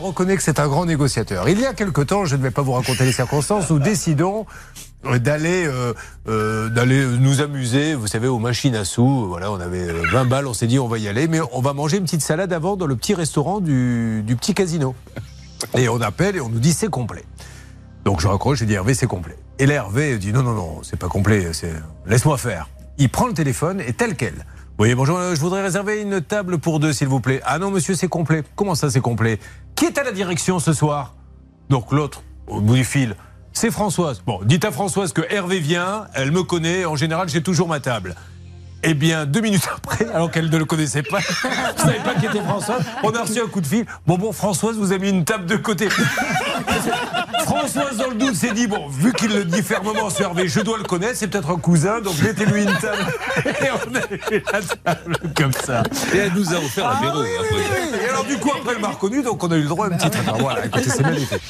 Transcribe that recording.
reconnaît que c'est un grand négociateur. Il y a quelque temps, je ne vais pas vous raconter les circonstances, nous décidons d'aller euh, euh, d'aller nous amuser, vous savez, aux machines à sous. Voilà, on avait 20 balles, on s'est dit on va y aller, mais on va manger une petite salade avant dans le petit restaurant du, du petit casino. Et on appelle et on nous dit c'est complet. Donc je raccroche, je dis Hervé c'est complet. Et là Hervé dit non non non c'est pas complet, laisse-moi faire. Il prend le téléphone et tel quel. Oui, bonjour, je voudrais réserver une table pour deux, s'il vous plaît. Ah non, monsieur, c'est complet. Comment ça, c'est complet? Qui est à la direction ce soir Donc l'autre, au bout du fil, c'est Françoise. Bon, dites à Françoise que Hervé vient, elle me connaît, en général, j'ai toujours ma table. Eh bien, deux minutes après, alors qu'elle ne le connaissait pas, je ne savais pas qui était Françoise, on a reçu un coup de fil. Bon, bon, Françoise, vous avez mis une table de côté. Françoise, dans le doute, s'est dit bon, vu qu'il le dit fermement sur Hervé, je dois le connaître, c'est peut-être un cousin, donc mettez-lui une table. Et on a fait la table comme ça. Et elle nous a offert un ah, oui, oui, oui, Et alors, du coup, après, elle m'a reconnu, donc on a eu le droit à un petit. voilà, écoutez, c'est fait.